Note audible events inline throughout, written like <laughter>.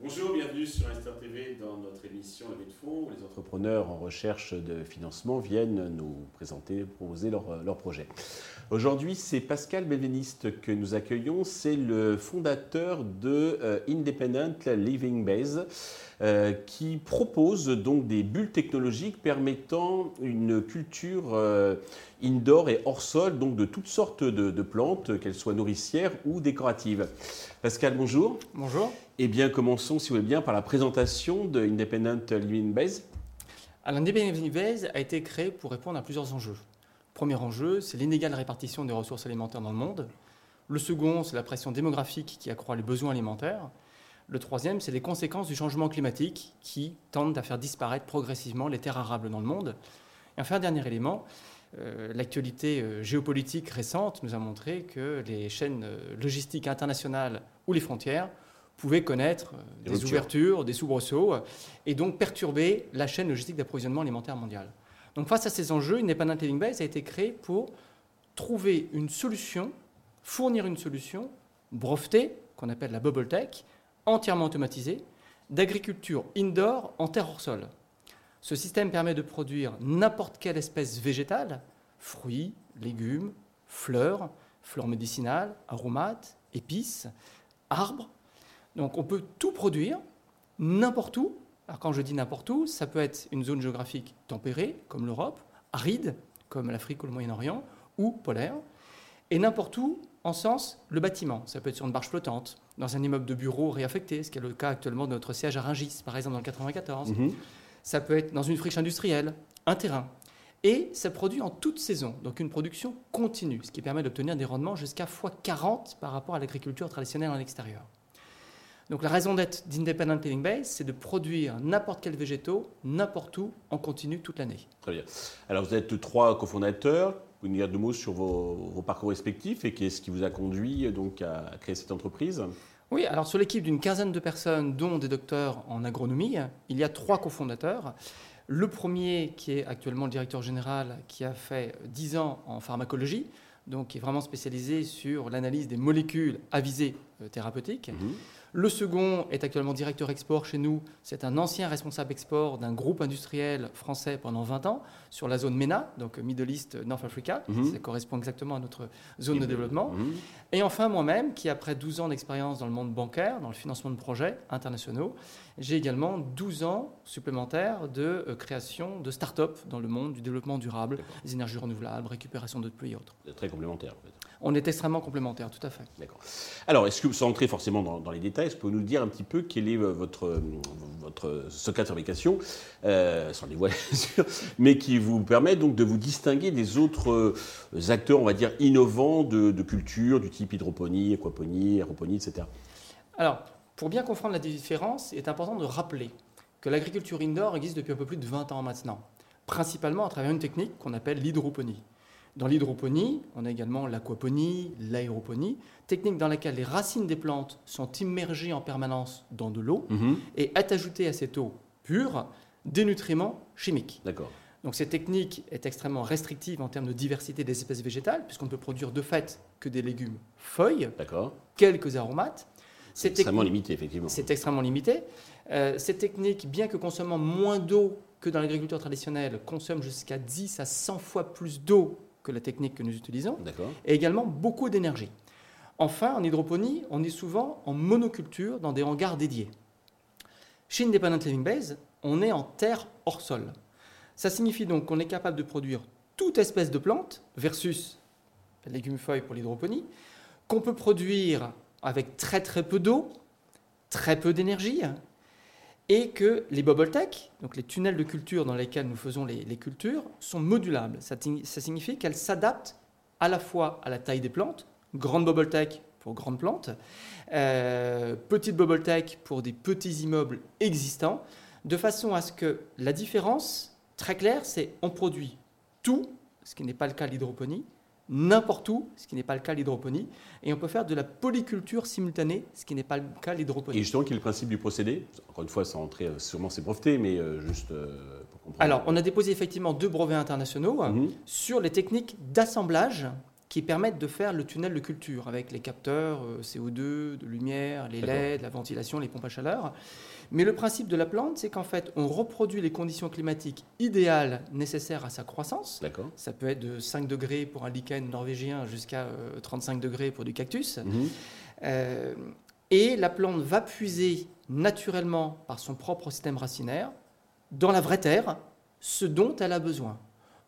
Bonjour, bienvenue sur Inster TV dans notre émission Levée de fonds où les entrepreneurs en recherche de financement viennent nous présenter, proposer leurs leur projets. Aujourd'hui, c'est Pascal Bévéniste que nous accueillons. C'est le fondateur de euh, Independent Living Base euh, qui propose donc des bulles technologiques permettant une culture euh, indoor et hors sol, donc de toutes sortes de, de plantes, qu'elles soient nourricières ou décoratives. Pascal, bonjour. Bonjour. Eh bien, commençons, si vous voulez bien, par la présentation de Independent Living Base. Alors, Independent Living Base a été créé pour répondre à plusieurs enjeux. Le premier enjeu, c'est l'inégale répartition des ressources alimentaires dans le monde. Le second, c'est la pression démographique qui accroît les besoins alimentaires. Le troisième, c'est les conséquences du changement climatique qui tendent à faire disparaître progressivement les terres arables dans le monde. Et enfin, dernier élément, euh, l'actualité euh, géopolitique récente nous a montré que les chaînes euh, logistiques internationales ou les frontières pouvaient connaître Des ouvertures, des soubresauts, et donc perturber la chaîne logistique d'approvisionnement alimentaire mondiale. Donc face à ces enjeux, Independent Living Base a été créé pour trouver une solution, fournir une solution brevetée, qu'on appelle la Bubble Tech, entièrement automatisée, d'agriculture indoor en terre hors sol. Ce système permet de produire n'importe quelle espèce végétale, fruits, légumes, fleurs, fleurs médicinales, aromates, épices, arbres. Donc on peut tout produire n'importe où. Alors quand je dis n'importe où, ça peut être une zone géographique tempérée, comme l'Europe, aride, comme l'Afrique ou le Moyen-Orient, ou polaire, et n'importe où en sens le bâtiment. Ça peut être sur une barge flottante, dans un immeuble de bureau réaffecté, ce qui est le cas actuellement de notre siège à Rungis, par exemple dans le 94. Mhm. Ça peut être dans une friche industrielle, un terrain. Et ça produit en toute saison, donc une production continue, ce qui permet d'obtenir des rendements jusqu'à x40 par rapport à l'agriculture traditionnelle en extérieur. Donc la raison d'être d'Independent Living Base, c'est de produire n'importe quel végétaux, n'importe où, en continu toute l'année. Très bien. Alors, vous êtes trois cofondateurs. Vous nous dire deux mots sur vos, vos parcours respectifs et qu'est-ce qui vous a conduit donc à créer cette entreprise? Oui, alors sur l'équipe d'une quinzaine de personnes, dont des docteurs en agronomie, il y a trois cofondateurs. Le premier, qui est actuellement le directeur général, qui a fait 10 ans en pharmacologie, donc qui est vraiment spécialisé sur l'analyse des molécules à visée euh, thérapeutique. Mhm. Le second est actuellement directeur export chez nous. C'est un ancien responsable export d'un groupe industriel français pendant 20 ans sur la zone MENA, donc Middle East, North Africa. Mhm. Ça correspond exactement à notre zone de développement. Mhm. Et enfin, moi-même, qui après 12 ans d'expérience dans le monde bancaire, dans le financement de projets internationaux, j'ai également 12 ans supplémentaires de euh, création de start-up dans le monde du développement durable, des énergies renouvelables, récupération d'eau de pluie et autres. Très complémentaires, en fait. On est extrêmement complémentaires, tout à fait. D'accord. Alors, est-ce que, sans entrer forcément dans, dans les détails, est-ce que vous pouvez nous dire un petit peu quel est euh, votre, euh, votre secret de fabrication, euh, sans le dévoiler, <laughs> bien sûr, mais qui vous permet donc de vous distinguer des autres euh, acteurs, on va dire, innovants de, de culture, du type hydroponie, aquaponie, aéroponie, etc. Alors, pour bien comprendre la différence, il est important de rappeler que l'agriculture indoor existe depuis un peu plus de 20 ans maintenant, principalement à travers une technique qu'on appelle l'hydroponie. Dans l'hydroponie, on a également l'aquaponie, l'aéroponie, technique dans laquelle les racines des plantes sont immergées en permanence dans de l'eau Mhm. et est ajoutée à cette eau pure des nutriments chimiques. D'accord. Donc cette technique est extrêmement restrictive en termes de diversité des espèces végétales, puisqu'on ne peut produire de fait que des légumes feuilles, quelques aromates. C'est extrêmement limité, effectivement. c'est extrêmement limité. Euh, cette technique, bien que consommant moins d'eau que dans l'agriculture traditionnelle, consomme jusqu'à 10 à 100 fois plus d'eau que la technique que nous utilisons, et également beaucoup d'énergie. Enfin, en hydroponie, on est souvent en monoculture dans des hangars dédiés. Chez Independent Living Base, on est en terre hors sol. Ça signifie donc qu'on est capable de produire toute espèce de plante versus légumes feuilles pour l'hydroponie, qu'on peut produire avec très très peu d'eau, très peu d'énergie, et que les bubble tech, donc les tunnels de culture dans lesquels nous faisons les, cultures, sont modulables. Ça signifie qu'elles s'adaptent à la fois à la taille des plantes, grande bubble tech pour grandes plantes, euh, petite bubble tech pour des petits immeubles existants, de façon à ce que la différence, très claire, c'est on produit tout, ce qui n'est pas le cas de l'hydroponie, n'importe où, ce qui n'est pas le cas de l'hydroponie, et on peut faire de la polyculture simultanée, ce qui n'est pas le cas de Et l'hydroponie. justement, quel est le principe du procédé? Encore une fois, sans entrer, euh, sûrement c'est breveté, mais euh, juste euh, pour Alors, on a déposé effectivement deux brevets internationaux Mhm. sur les techniques d'assemblage qui permettent de faire le tunnel de culture avec les capteurs euh, CO2, de lumière, les. LED, la ventilation, les pompes à chaleur. Mais le principe de la plante, c'est qu'en fait, on reproduit les conditions climatiques idéales nécessaires à sa croissance. D'accord. Ça peut être de 5 degrés pour un lichen norvégien jusqu'à euh, 35 degrés pour du cactus. Mhm. Euh, et la plante va puiser naturellement par son propre système racinaire dans la vraie terre ce dont elle a besoin.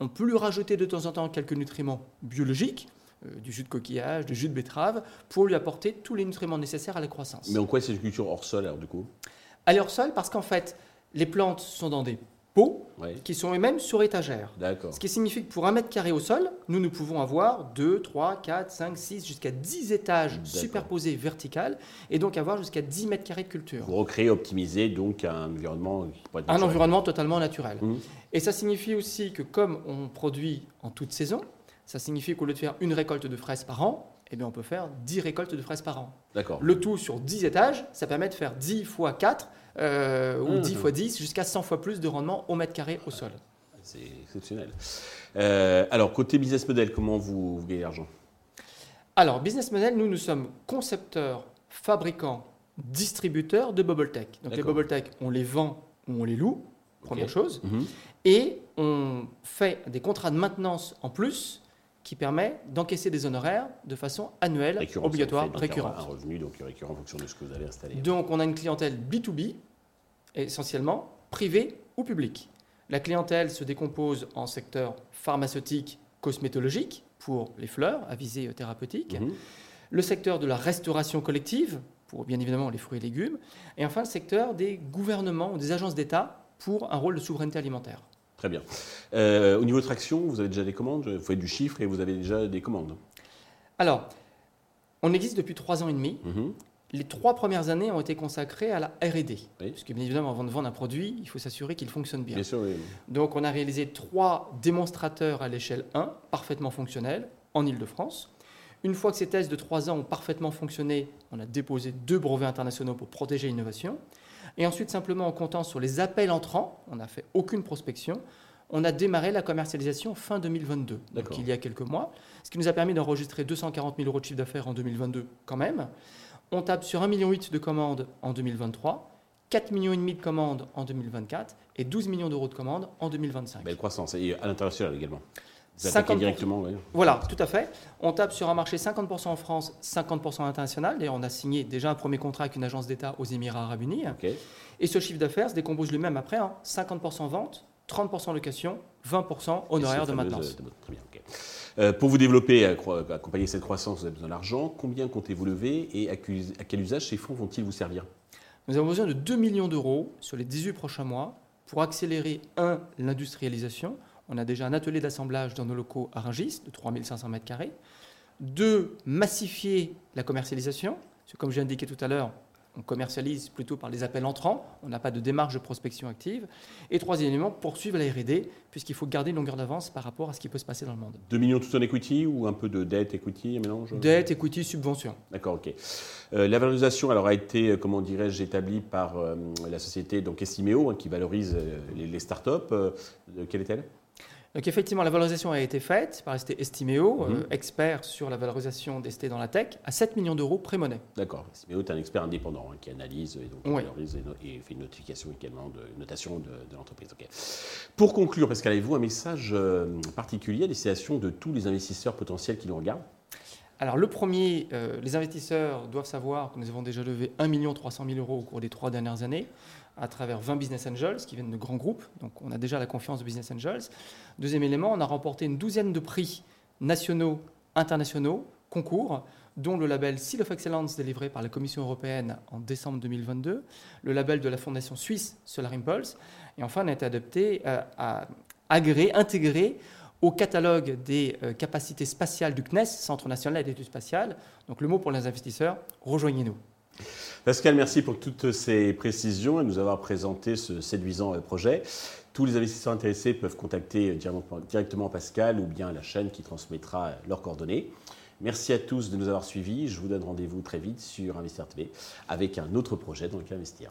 On peut lui rajouter de temps en temps quelques nutriments biologiques, euh, du jus de coquillage, du jus de betterave, pour lui apporter tous les nutriments nécessaires à la croissance. Mais en quoi c'est une culture hors sol alors du coup? Elle est hors sol parce qu'en fait, les plantes sont dans des pots qui sont eux-mêmes sur étagère. Ce qui signifie que pour un mètre carré au sol, nous, nous pouvons avoir 2, 3, 4, 5, 6, jusqu'à 10 étages superposés verticales, et donc avoir jusqu'à 10 mètres carrés de culture. Vous recréez, optimisez donc un environnement qui pourrait être Un environnement totalement naturel. Mhm. Et ça signifie aussi que comme on produit en toute saison, ça signifie qu'au lieu de faire une récolte de fraises par an, eh bien on peut faire 10 récoltes de fraises par an. D'accord. Le tout sur 10 étages, ça permet de faire 10 fois 4 euh, ou Mhm. 10 fois 10 jusqu'à 100 fois plus de rendement au mètre carré au sol. C'est exceptionnel. Euh, alors, côté business model, comment vous, vous gagnez l'argent? Alors, business model, nous, nous sommes concepteurs, fabricants, distributeurs de bubble tech. Donc les bubble tech, on les vend ou on les loue, première chose. Mhm. Et on fait des contrats de maintenance en plus qui permet d'encaisser des honoraires de façon annuelle, obligatoire, donc récurrente. Un revenu donc récurrent en fonction de ce que vous. Donc on a une clientèle B2B, essentiellement privée ou publique. La clientèle se décompose en secteur pharmaceutique, cosmétologique, pour les fleurs à visée thérapeutique, Mhm. le secteur de la restauration collective, pour bien évidemment les fruits et légumes, et enfin le secteur des gouvernements ou des agences d'État pour un rôle de souveraineté alimentaire. Très bien. Euh, au niveau de traction, vous avez déjà des commandes Vous faites du chiffre et vous avez déjà des commandes Alors, on existe depuis trois ans et demi. Mhm. Les trois premières années ont été consacrées à la R&D. Oui. Parce que bien évidemment, avant de vendre un produit, il faut s'assurer qu'il fonctionne bien. Bien sûr, oui. Donc on a réalisé trois démonstrateurs à l'échelle 1, parfaitement fonctionnels, en Ile-de-France. Une fois que ces tests de trois ans ont parfaitement fonctionné, on a déposé deux brevets internationaux pour protéger l'innovation. Et ensuite, simplement en comptant sur les appels entrants, on n'a fait aucune prospection, on a démarré la commercialisation fin 2022, donc il y a quelques mois, ce qui nous a permis d'enregistrer 240 000 euros de chiffre d'affaires en 2022 quand même. On tape sur 1,8 million de commandes en 2023, 4,5 millions de commandes en 2024 et 12 millions d'euros de commandes en 2025. Belle croissance. Et à l'international également. Vous 50%. attaquez directement, oui. Voilà, tout à fait. On tape sur un marché 50% en France, 50% international. D'ailleurs, on a signé déjà un premier contrat avec une agence d'État aux Émirats Arabes Unis. Et ce chiffre d'affaires se décompose lui-même après en 50% vente, 30% location, 20% honoraires Et de maintenance. euh, Très bien, ok. Euh, pour vous développer, accompagner cette croissance, vous avez besoin d'argent. Combien comptez-vous lever et à à quel usage ces fonds vont-ils vous servir? Nous avons besoin de 2 millions d'euros sur les 18 prochains mois pour accélérer, un, l'industrialisation. On a déjà un atelier d'assemblage dans nos locaux à Rungis de 3500 m2. Deux, massifier la commercialisation. Parce que comme j'ai indiqué tout à l'heure, on commercialise plutôt par les appels entrants. On n'a pas de démarche de prospection active. Et troisième élément, poursuivre la R&D, puisqu'il faut garder une longueur d'avance par rapport à ce qui peut se passer dans le monde. 2 millions tout en equity ou un peu de dette, equity, un mélange? Dette, equity, subvention. D'accord, ok. Euh, la valorisation alors, a été, euh, comment dirais-je, établie par euh, la société donc Estimeo, hein, qui valorise euh, les, les startups. Quelle est-elle? Donc effectivement, la valorisation a été faite par ST Estimeo, euh, expert sur la valorisation des ST dans la tech, à 7 millions d'euros pré-monnaie. D'accord. Estimeo est un expert indépendant hein, qui analyse et donc Oui. valorise et, no- et fait une notification également de notation de, de l'entreprise. Pour conclure, Pascal, avez-vous un message euh, particulier à destination de tous les investisseurs potentiels qui nous regardent? Alors le premier, euh, les investisseurs doivent savoir que nous avons déjà levé 1 300 000 euros au cours des trois dernières années à travers 20 business angels qui viennent de grands groupes. Donc on a déjà la confiance de business angels. Deuxième élément, on a remporté une douzaine de prix nationaux, internationaux, concours, dont le label Seal of Excellence délivré par la Commission européenne en décembre 2022, le label de la fondation suisse Solar Impulse, et enfin on a été adopté euh, agréé, intégré au catalogue des euh, capacités spatiales du CNES, Centre national d'études spatiales. Donc le mot pour les investisseurs, rejoignez-nous. Pascal, merci pour toutes ces précisions et nous avoir présenté ce séduisant euh, projet. Tous les investisseurs intéressés peuvent contacter euh, directement- Pascal ou bien la chaîne qui transmettra euh, leurs coordonnées. Merci à tous de nous avoir suivis. Je vous donne rendez-vous très vite sur Investir TV avec un autre projet dans lequel investir.